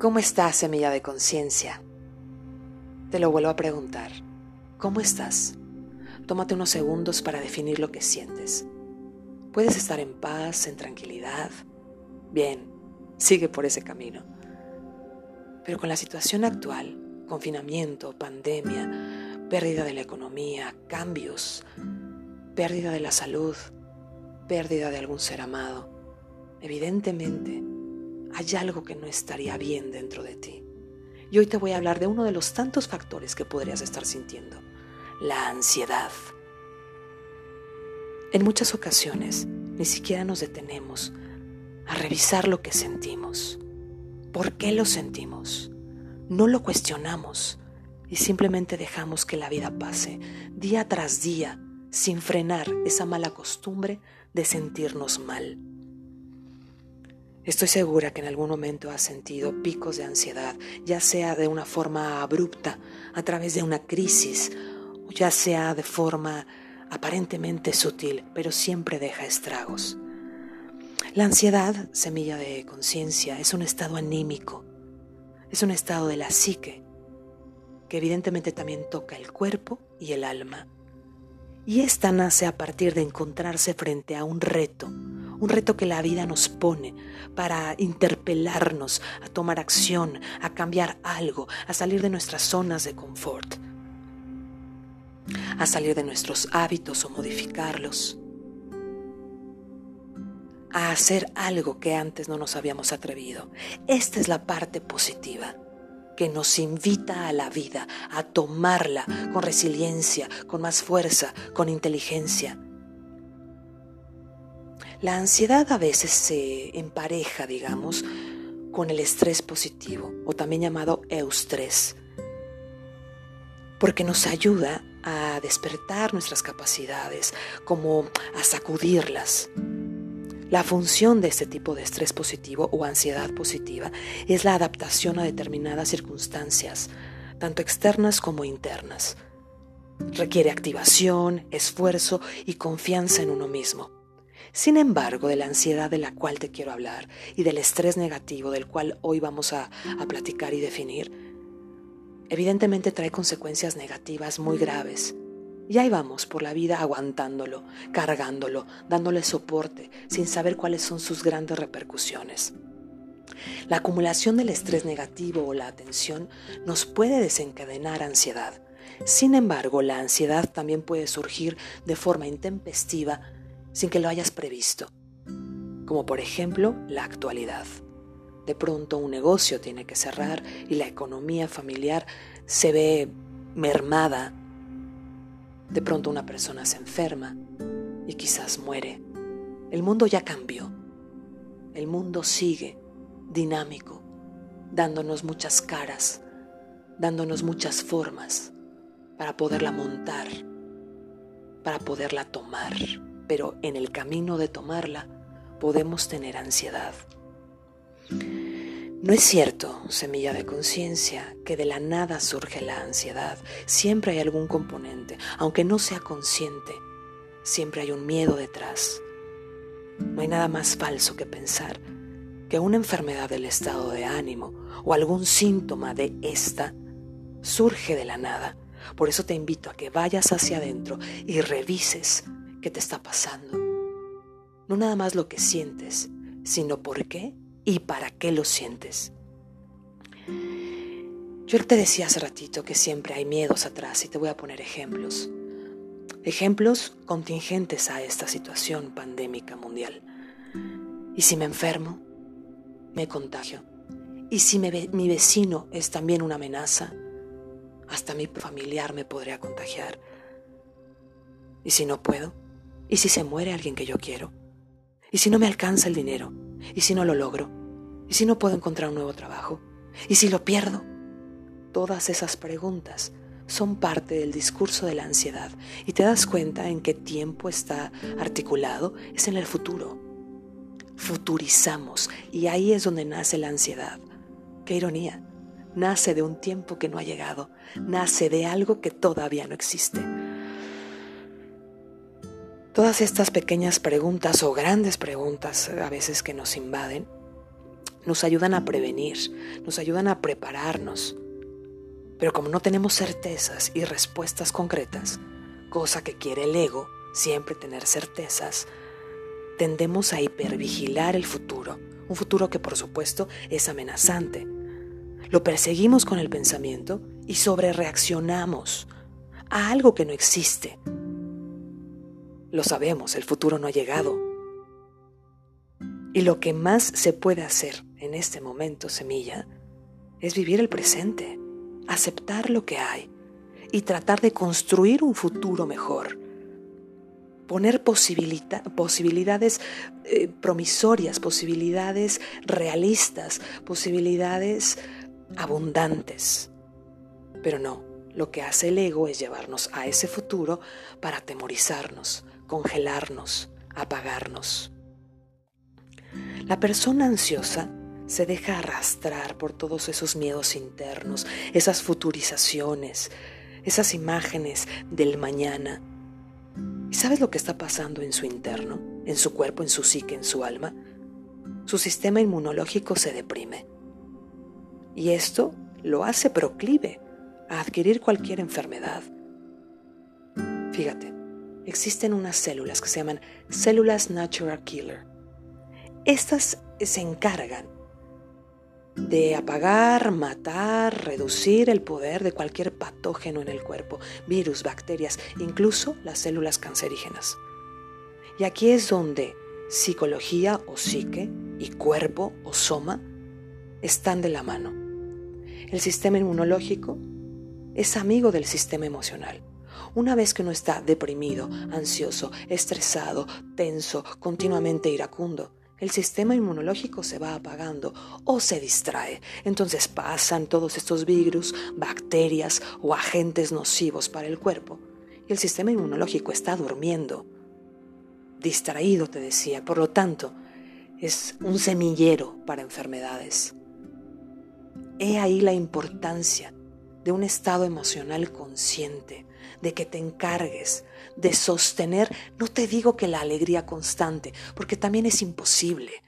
¿Cómo estás, semilla de conciencia? Te lo vuelvo a preguntar. ¿Cómo estás? Tómate unos segundos para definir lo que sientes. Puedes estar en paz, en tranquilidad. Bien, sigue por ese camino. Pero con la situación actual, confinamiento, pandemia, pérdida de la economía, cambios, pérdida de la salud, pérdida de algún ser amado, evidentemente hay algo que no estaría bien dentro de ti. Y hoy te voy a hablar de uno de los tantos factores que podrías estar sintiendo, la ansiedad. En muchas ocasiones ni siquiera nos detenemos a revisar lo que sentimos. ¿Por qué lo sentimos? No lo cuestionamos y simplemente dejamos que la vida pase día tras día sin frenar esa mala costumbre de sentirnos mal. Estoy segura que en algún momento has sentido picos de ansiedad, ya sea de una forma abrupta, a través de una crisis, o ya sea de forma aparentemente sutil, pero siempre deja estragos. La ansiedad, semilla de conciencia, es un estado anímico, es un estado de la psique, que evidentemente también toca el cuerpo y el alma. Y esta nace a partir de encontrarse frente a un reto, un reto que la vida nos pone para interpelarnos a tomar acción, a cambiar algo, a salir de nuestras zonas de confort, a salir de nuestros hábitos o modificarlos, a hacer algo que antes no nos habíamos atrevido. Esta es la parte positiva que nos invita a la vida, a tomarla con resiliencia, con más fuerza, con inteligencia la ansiedad a veces se empareja, digamos, con el estrés positivo o también llamado eustrés, porque nos ayuda a despertar nuestras capacidades, como a sacudirlas. La función de este tipo de estrés positivo o ansiedad positiva es la adaptación a determinadas circunstancias, tanto externas como internas. Requiere activación, esfuerzo y confianza en uno mismo. Sin embargo, de la ansiedad de la cual te quiero hablar y del estrés negativo del cual hoy vamos a, platicar y definir, evidentemente trae consecuencias negativas muy graves. Y ahí vamos por la vida aguantándolo, cargándolo, dándole soporte, sin saber cuáles son sus grandes repercusiones. La acumulación del estrés negativo o la atención nos puede desencadenar ansiedad. Sin embargo, la ansiedad también puede surgir de forma intempestiva sin que lo hayas previsto, como por ejemplo la actualidad. De pronto un negocio tiene que cerrar y la economía familiar se ve mermada. De pronto una persona se enferma y quizás muere. El mundo ya cambió. El mundo sigue dinámico, dándonos muchas caras, dándonos muchas formas para poderla montar, para poderla tomar pero en el camino de tomarla podemos tener ansiedad. No es cierto, semilla de conciencia, que de la nada surge la ansiedad. Siempre hay algún componente, aunque no sea consciente, siempre hay un miedo detrás. No hay nada más falso que pensar que una enfermedad del estado de ánimo o algún síntoma de esta surge de la nada. Por eso te invito a que vayas hacia adentro y revises qué te está pasando. No nada más lo que sientes, sino por qué y para qué lo sientes. Yo te decía hace ratito que siempre hay miedos atrás y te voy a poner ejemplos. Ejemplos contingentes a esta situación pandémica mundial. ¿Y si me enfermo? Me contagio. ¿Y si mi vecino es también una amenaza? Hasta mi familiar me podría contagiar. ¿Y si no puedo? ¿Y si se muere alguien que yo quiero? ¿Y si no me alcanza el dinero? ¿Y si no lo logro? ¿Y si no puedo encontrar un nuevo trabajo? ¿Y si lo pierdo? Todas esas preguntas son parte del discurso de la ansiedad y te das cuenta en qué tiempo está articulado, es en el futuro. Futurizamos y ahí es donde nace la ansiedad. Qué ironía. Nace de un tiempo que no ha llegado, nace de algo que todavía no existe. Todas estas pequeñas preguntas o grandes preguntas a veces que nos invaden nos ayudan a prevenir, nos ayudan a prepararnos. Pero como no tenemos certezas y respuestas concretas, cosa que quiere el ego, siempre tener certezas, tendemos a hipervigilar el futuro, un futuro que por supuesto es amenazante. Lo perseguimos con el pensamiento y sobrereaccionamos a algo que no existe. Lo sabemos, el futuro no ha llegado. Y lo que más se puede hacer en este momento, semilla, es vivir el presente, aceptar lo que hay y tratar de construir un futuro mejor. Poner posibilidades eh, promisorias, posibilidades realistas, posibilidades abundantes. Pero no, lo que hace el ego es llevarnos a ese futuro para atemorizarnos, congelarnos, apagarnos. La persona ansiosa se deja arrastrar por todos esos miedos internos, esas futurizaciones, esas imágenes del mañana. ¿Y sabes lo que está pasando en su interno, en su cuerpo, en su psique, en su alma? Su sistema inmunológico se deprime. Y esto lo hace proclive a adquirir cualquier enfermedad. Fíjate, existen unas células que se llaman células natural killer. Estas se encargan de apagar, matar, reducir el poder de cualquier patógeno en el cuerpo, virus, bacterias, incluso las células cancerígenas. Y aquí es donde psicología o psique y cuerpo o soma están de la mano. El sistema inmunológico es amigo del sistema emocional. Una vez que uno está deprimido, ansioso, estresado, tenso, continuamente iracundo, el sistema inmunológico se va apagando o se distrae. Entonces pasan todos estos virus, bacterias o agentes nocivos para el cuerpo. Y el sistema inmunológico está durmiendo. Distraído, te decía. Por lo tanto, es un semillero para enfermedades. He ahí la importancia de un estado emocional consciente, de que te encargues de sostener, no te digo que la alegría constante, porque también es imposible.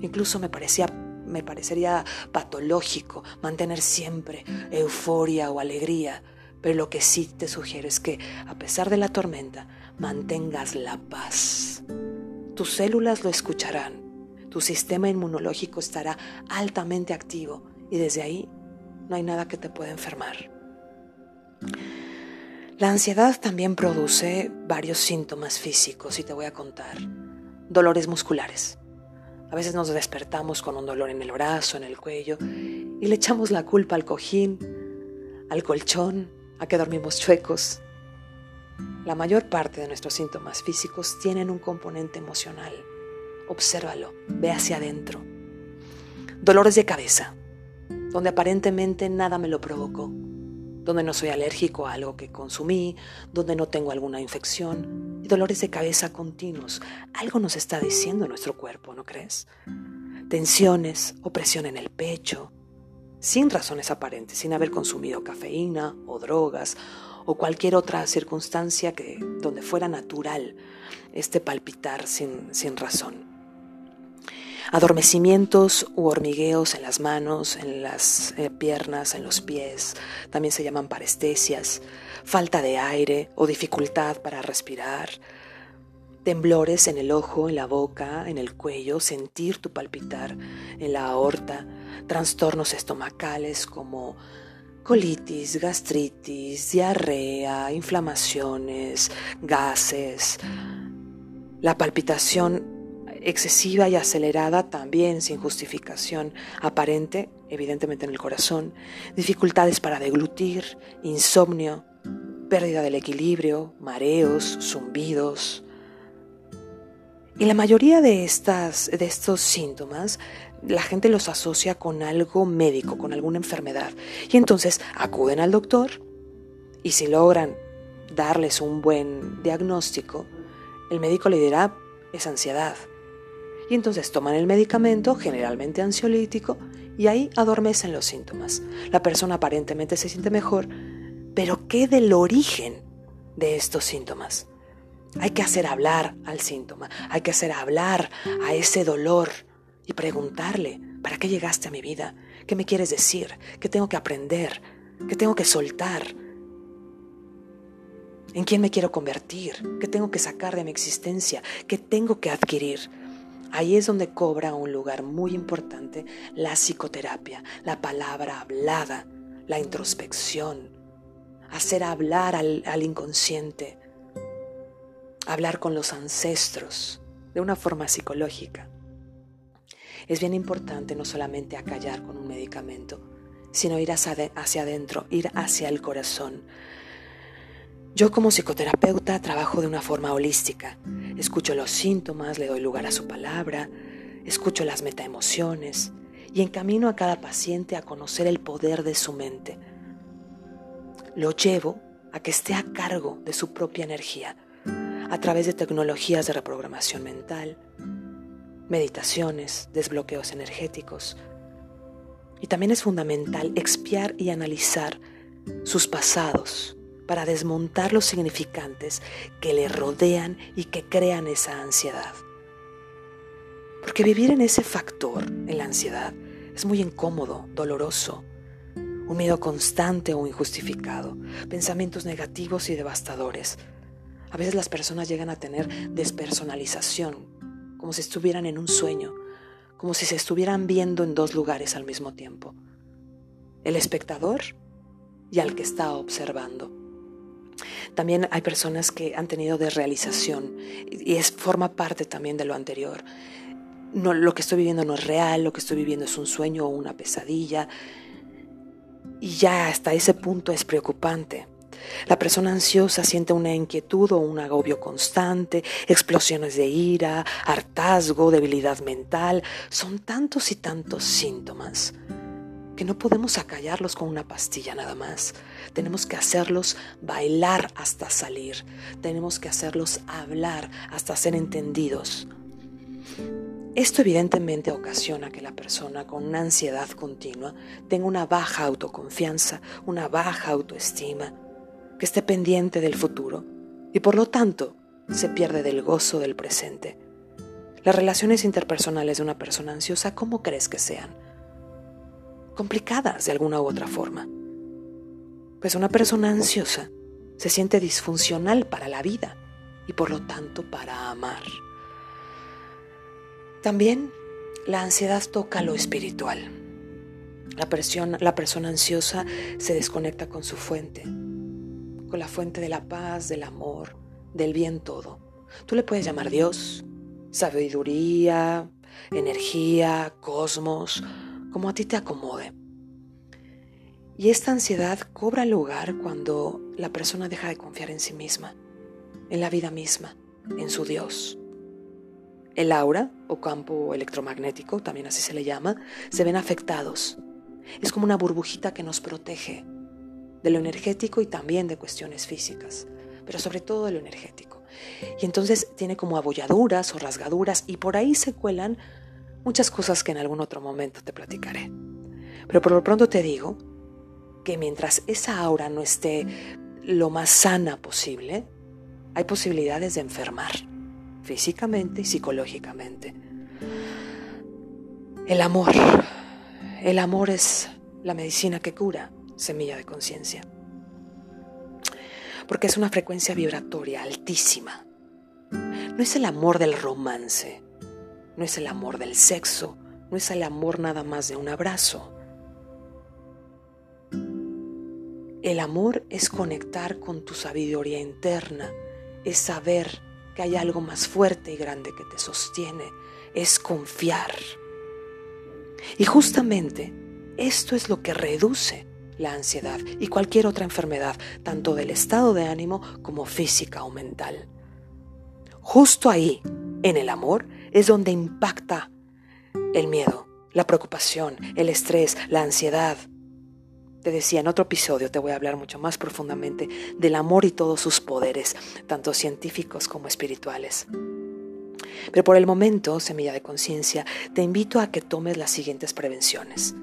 Incluso me parecía me parecería patológico mantener siempre euforia o alegría, pero lo que sí te sugiero es que a pesar de la tormenta, mantengas la paz. Tus células lo escucharán, tu sistema inmunológico estará altamente activo y desde ahí no hay nada que te pueda enfermar. La ansiedad también produce varios síntomas físicos y te voy a contar. Dolores musculares. A veces nos despertamos con un dolor en el brazo, en el cuello, y le echamos la culpa al cojín, al colchón, a que dormimos chuecos. La mayor parte de nuestros síntomas físicos tienen un componente emocional. Obsérvalo, ve hacia adentro. Dolores de cabeza donde aparentemente nada me lo provocó, donde no soy alérgico a algo que consumí, donde no tengo alguna infección y dolores de cabeza continuos. Algo nos está diciendo nuestro cuerpo, ¿no crees? Tensiones, opresión en el pecho, sin razones aparentes, sin haber consumido cafeína o drogas o cualquier otra circunstancia que donde fuera natural este palpitar sin, sin razón adormecimientos u hormigueos en las manos, en las eh, piernas, en los pies, también se llaman parestesias, falta de aire o dificultad para respirar, temblores en el ojo, en la boca, en el cuello, sentir tu palpitar en la aorta, trastornos estomacales como colitis, gastritis, diarrea, inflamaciones, gases, la palpitación excesiva y acelerada también sin justificación aparente, evidentemente en el corazón, dificultades para deglutir, insomnio, pérdida del equilibrio, mareos, zumbidos. Y la mayoría de, estas, de estos síntomas la gente los asocia con algo médico, con alguna enfermedad. Y entonces acuden al doctor y si logran darles un buen diagnóstico, el médico le dirá es ansiedad, y entonces toman el medicamento, generalmente ansiolítico, y ahí adormecen los síntomas. La persona aparentemente se siente mejor, pero ¿qué del origen de estos síntomas? Hay que hacer hablar al síntoma, hay que hacer hablar a ese dolor y preguntarle, ¿Para qué llegaste a mi vida? ¿Qué me quieres decir? ¿Qué tengo que aprender? ¿Qué tengo que soltar? ¿En quién me quiero convertir? ¿Qué tengo que sacar de mi existencia? ¿Qué tengo que adquirir? Ahí es donde cobra un lugar muy importante la psicoterapia, la palabra hablada, la introspección, hacer hablar al, inconsciente, hablar con los ancestros de una forma psicológica. Es bien importante no solamente acallar con un medicamento, sino ir hacia adentro, ir hacia el corazón. Yo como psicoterapeuta trabajo de una forma holística. Escucho los síntomas, le doy lugar a su palabra, escucho las metaemociones y encamino a cada paciente a conocer el poder de su mente. Lo llevo a que esté a cargo de su propia energía a través de tecnologías de reprogramación mental, meditaciones, desbloqueos energéticos. Y también es fundamental expiar y analizar sus pasados para desmontar los significantes que le rodean y que crean esa ansiedad. Porque vivir en ese factor, en la ansiedad, es muy incómodo, doloroso, un miedo constante o injustificado, pensamientos negativos y devastadores. A veces las personas llegan a tener despersonalización, como si estuvieran en un sueño, como si se estuvieran viendo en dos lugares al mismo tiempo. El espectador y al que está observando. También hay personas que han tenido desrealización y es, forma parte también de lo anterior. No, lo que estoy viviendo no es real, lo que estoy viviendo es un sueño o una pesadilla. Y ya hasta ese punto es preocupante. La persona ansiosa siente una inquietud o un agobio constante, explosiones de ira, hartazgo, debilidad mental. Son tantos y tantos síntomas que no podemos acallarlos con una pastilla nada más. Tenemos que hacerlos bailar hasta salir. Tenemos que hacerlos hablar hasta ser entendidos. Esto evidentemente ocasiona que la persona con una ansiedad continua tenga una baja autoconfianza, una baja autoestima, que esté pendiente del futuro y por lo tanto se pierde del gozo del presente. Las relaciones interpersonales de una persona ansiosa, ¿cómo crees que sean? Complicadas de alguna u otra forma. Pues una persona ansiosa se siente disfuncional para la vida y por lo tanto para amar. También la ansiedad toca lo espiritual. La, la persona ansiosa se desconecta con su fuente, con la fuente de la paz, del amor, del bien todo. Tú le puedes llamar Dios, sabiduría, energía, cosmos, como a ti te acomode. Y esta ansiedad cobra lugar cuando la persona deja de confiar en sí misma, en la vida misma, en su Dios. El aura o campo electromagnético, también así se le llama, se ven afectados. Es como una burbujita que nos protege de lo energético y también de cuestiones físicas, pero sobre todo de lo energético. Y entonces tiene como abolladuras o rasgaduras y por ahí se cuelan muchas cosas que en algún otro momento te platicaré. Pero por lo pronto te digo que mientras esa aura no esté lo más sana posible, hay posibilidades de enfermar físicamente y psicológicamente. El amor. El amor es la medicina que cura, semilla de conciencia. Porque es una frecuencia vibratoria altísima. No es el amor del romance, no es el amor del sexo, no es el amor nada más de un abrazo. El amor es conectar con tu sabiduría interna, es saber que hay algo más fuerte y grande que te sostiene, es confiar. Y justamente esto es lo que reduce la ansiedad y cualquier otra enfermedad, tanto del estado de ánimo como física o mental. Justo ahí, en el amor, es donde impacta el miedo, la preocupación, el estrés, la ansiedad, te decía, en otro episodio te voy a hablar mucho más profundamente del amor y todos sus poderes, tanto científicos como espirituales. Pero por el momento, semilla de conciencia, te invito a que tomes las siguientes prevenciones.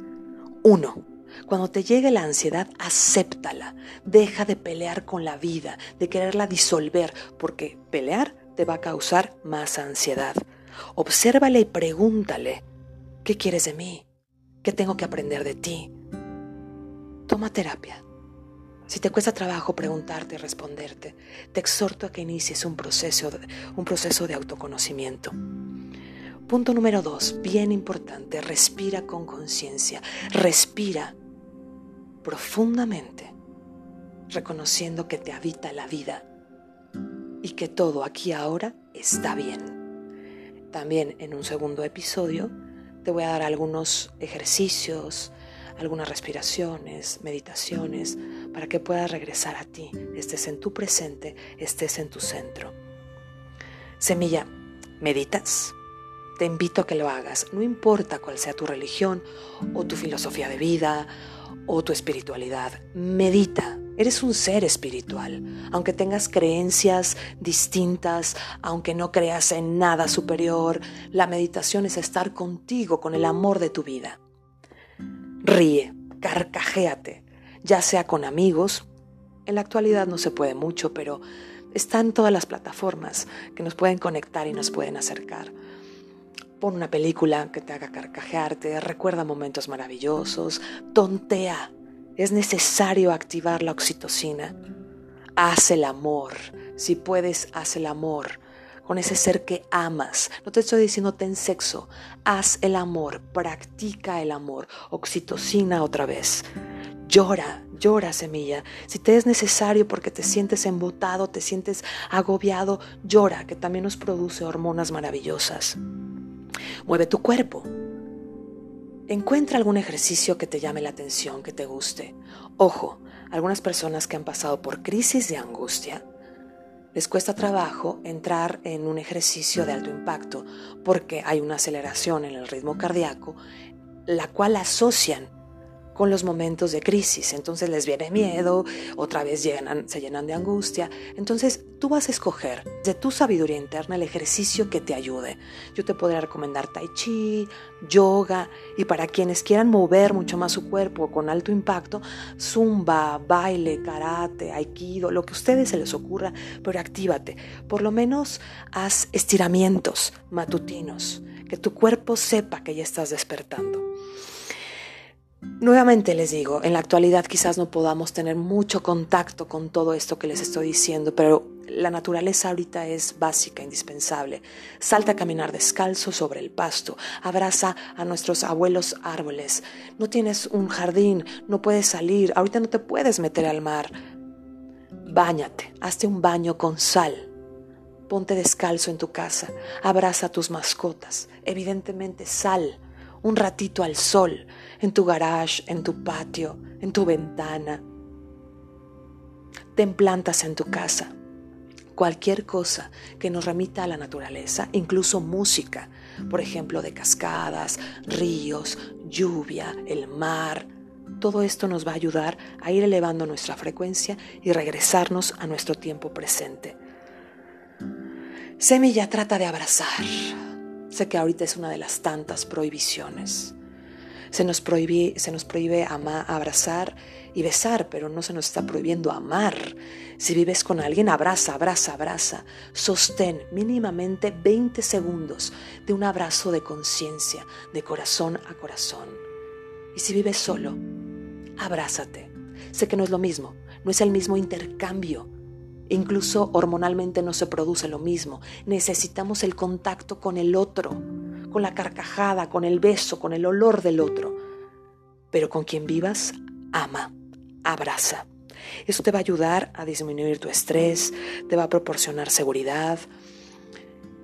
1. Cuando te llegue la ansiedad, acéptala. Deja de pelear con la vida, de quererla disolver, porque pelear te va a causar más ansiedad. Obsérvale y pregúntale, ¿qué quieres de mí? ¿Qué tengo que aprender de ti? Toma terapia. Si te cuesta trabajo preguntarte y responderte, te exhorto a que inicies un proceso de, un proceso de autoconocimiento. Punto número dos, bien importante, respira con conciencia. Respira profundamente, reconociendo que te habita la vida y que todo aquí ahora está bien. También en un segundo episodio te voy a dar algunos ejercicios, algunas respiraciones, meditaciones, para que puedas regresar a ti, estés en tu presente, estés en tu centro. Semilla, ¿meditas? Te invito a que lo hagas, no importa cuál sea tu religión o tu filosofía de vida o tu espiritualidad, medita. Eres un ser espiritual, aunque tengas creencias distintas, aunque no creas en nada superior, la meditación es estar contigo con el amor de tu vida. Ríe, carcajéate, ya sea con amigos. En la actualidad no se puede mucho, pero están todas las plataformas que nos pueden conectar y nos pueden acercar. Pon una película que te haga carcajearte, recuerda momentos maravillosos, tontea. Es necesario activar la oxitocina. Haz el amor. Si puedes, haz el amor con ese ser que amas. No te estoy diciendo ten sexo, haz el amor, practica el amor, oxitocina otra vez. Llora, llora semilla. Si te es necesario porque te sientes embotado, te sientes agobiado, llora, que también nos produce hormonas maravillosas. Mueve tu cuerpo. Encuentra algún ejercicio que te llame la atención, que te guste. Ojo, algunas personas que han pasado por crisis de angustia, les cuesta trabajo entrar en un ejercicio de alto impacto porque hay una aceleración en el ritmo cardíaco, la cual asocian con los momentos de crisis. Entonces les viene miedo, otra vez llenan, se llenan de angustia. Entonces tú vas a escoger de tu sabiduría interna el ejercicio que te ayude. Yo te podría recomendar tai chi, yoga y para quienes quieran mover mucho más su cuerpo con alto impacto, zumba, baile, karate, aikido, lo que a ustedes se les ocurra, pero actívate. Por lo menos haz estiramientos matutinos, que tu cuerpo sepa que ya estás despertando. Nuevamente les digo, en la actualidad quizás no podamos tener mucho contacto con todo esto que les estoy diciendo, pero la naturaleza ahorita es básica, indispensable. Salta a caminar descalzo sobre el pasto, abraza a nuestros abuelos árboles. No tienes un jardín, no puedes salir, ahorita no te puedes meter al mar. Báñate, hazte un baño con sal. Ponte descalzo en tu casa, abraza a tus mascotas. Evidentemente sal un ratito al sol, en tu garage, en tu patio, en tu ventana. Ten plantas en tu casa. Cualquier cosa que nos remita a la naturaleza, incluso música, por ejemplo, de cascadas, ríos, lluvia, el mar. Todo esto nos va a ayudar a ir elevando nuestra frecuencia y regresarnos a nuestro tiempo presente. Semilla trata de abrazar. Sé que ahorita es una de las tantas prohibiciones. Se nos prohíbe, se nos prohíbe abrazar y besar, pero no se nos está prohibiendo amar. Si vives con alguien, abraza, abraza, abraza. Sostén mínimamente 20 segundos de un abrazo de conciencia, de corazón a corazón. Y si vives solo, abrázate. Sé que no es lo mismo, no es el mismo intercambio. Incluso hormonalmente no se produce lo mismo. Necesitamos el contacto con el otro con la carcajada, con el beso, con el olor del otro. Pero con quien vivas, ama, abraza. Eso te va a ayudar a disminuir tu estrés, te va a proporcionar seguridad.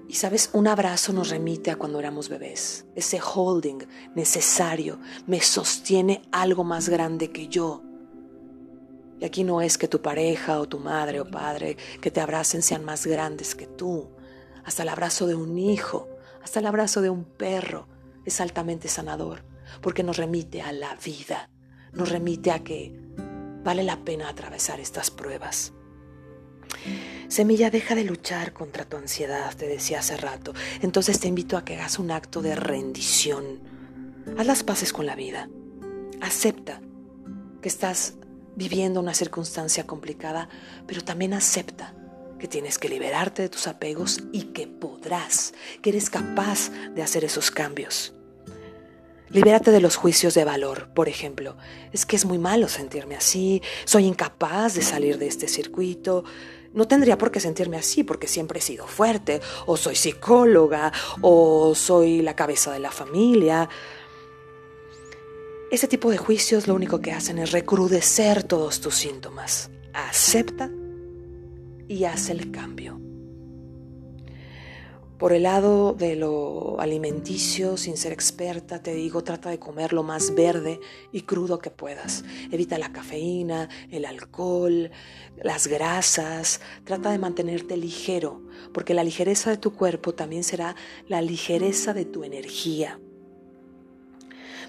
Y sabes, un abrazo nos remite a cuando éramos bebés. Ese holding necesario me sostiene algo más grande que yo. Y aquí no es que tu pareja o tu madre o padre que te abracen sean más grandes que tú. Hasta el abrazo de un hijo hasta el abrazo de un perro es altamente sanador, porque nos remite a la vida, nos remite a que vale la pena atravesar estas pruebas. Semilla, deja de luchar contra tu ansiedad, te decía hace rato. Entonces te invito a que hagas un acto de rendición. Haz las paces con la vida. Acepta que estás viviendo una circunstancia complicada, pero también acepta que tienes que liberarte de tus apegos y que podrás, que eres capaz de hacer esos cambios. Libérate de los juicios de valor, por ejemplo. Es que es muy malo sentirme así, soy incapaz de salir de este circuito. No tendría por qué sentirme así porque siempre he sido fuerte, o soy psicóloga, o soy la cabeza de la familia. Ese tipo de juicios lo único que hacen es recrudecer todos tus síntomas. Acepta y haz el cambio. Por el lado de lo alimenticio, sin ser experta, te digo, trata de comer lo más verde y crudo que puedas. Evita la cafeína, el alcohol, las grasas. Trata de mantenerte ligero, porque la ligereza de tu cuerpo también será la ligereza de tu energía.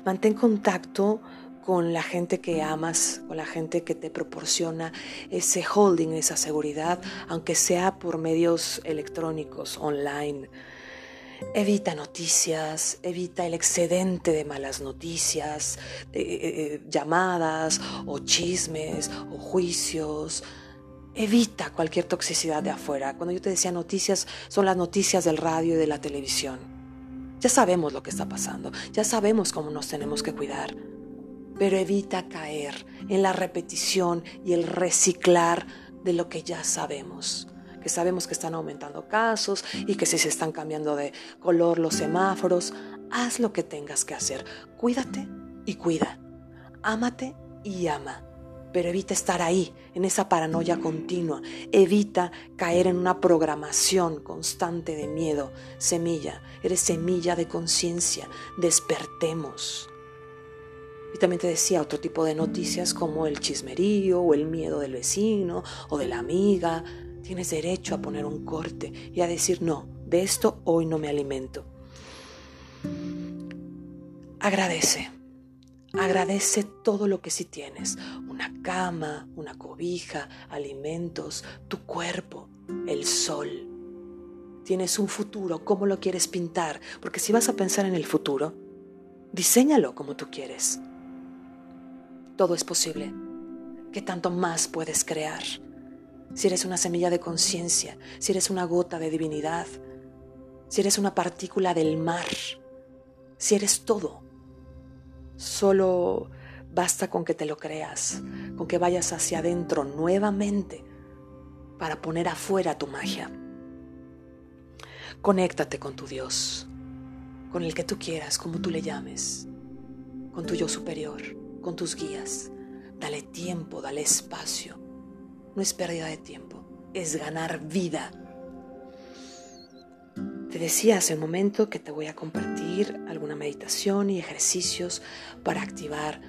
Mantén contacto con la gente que amas, con la gente que te proporciona ese holding, esa seguridad, aunque sea por medios electrónicos, online. Evita noticias, evita el excedente de malas noticias, eh, eh, llamadas o chismes o juicios. Evita cualquier toxicidad de afuera. Cuando yo te decía noticias, son las noticias del radio y de la televisión. Ya sabemos lo que está pasando, ya sabemos cómo nos tenemos que cuidar pero evita caer en la repetición y el reciclar de lo que ya sabemos. Que sabemos que están aumentando casos y que si se están cambiando de color los semáforos, haz lo que tengas que hacer. Cuídate y cuida. Ámate y ama. Pero evita estar ahí, en esa paranoia continua. Evita caer en una programación constante de miedo. Semilla, eres semilla de conciencia. Despertemos. Y también te decía otro tipo de noticias como el chismerío o el miedo del vecino o de la amiga. Tienes derecho a poner un corte y a decir, no, de esto hoy no me alimento. Agradece. Agradece todo lo que sí tienes. Una cama, una cobija, alimentos, tu cuerpo, el sol. Tienes un futuro, ¿cómo lo quieres pintar? Porque si vas a pensar en el futuro, diséñalo como tú quieres. Todo es posible. ¿Qué tanto más puedes crear? Si eres una semilla de conciencia, si eres una gota de divinidad, si eres una partícula del mar, si eres todo, solo basta con que te lo creas, con que vayas hacia adentro nuevamente para poner afuera tu magia. Conéctate con tu Dios, con el que tú quieras, como tú le llames, con tu yo superior con tus guías. Dale tiempo, dale espacio. No es pérdida de tiempo, es ganar vida. Te decía hace un momento que te voy a compartir alguna meditación y ejercicios para activar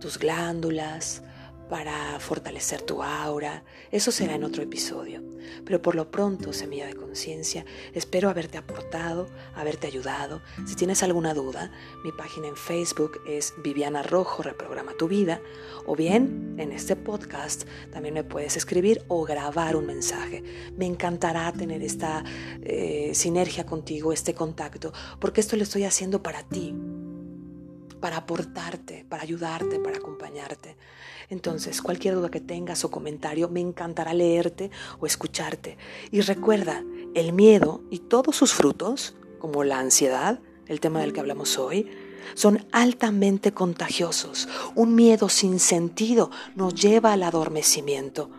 tus glándulas, para fortalecer tu aura. Eso será en otro episodio. Pero por lo pronto, semilla de conciencia, espero haberte aportado, haberte ayudado. Si tienes alguna duda, mi página en Facebook es Viviana Rojo, Reprograma tu Vida. O bien, en este podcast también me puedes escribir o grabar un mensaje. Me encantará tener esta eh, sinergia contigo, este contacto, porque esto lo estoy haciendo para ti para aportarte, para ayudarte, para acompañarte. Entonces, cualquier duda que tengas o comentario, me encantará leerte o escucharte. Y recuerda, el miedo y todos sus frutos, como la ansiedad, el tema del que hablamos hoy, son altamente contagiosos. Un miedo sin sentido nos lleva al adormecimiento.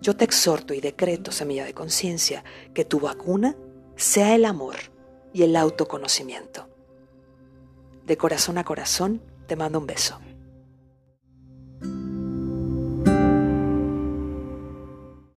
Yo te exhorto y decreto, semilla de conciencia, que tu vacuna sea el amor y el autoconocimiento. De corazón a corazón, te mando un beso.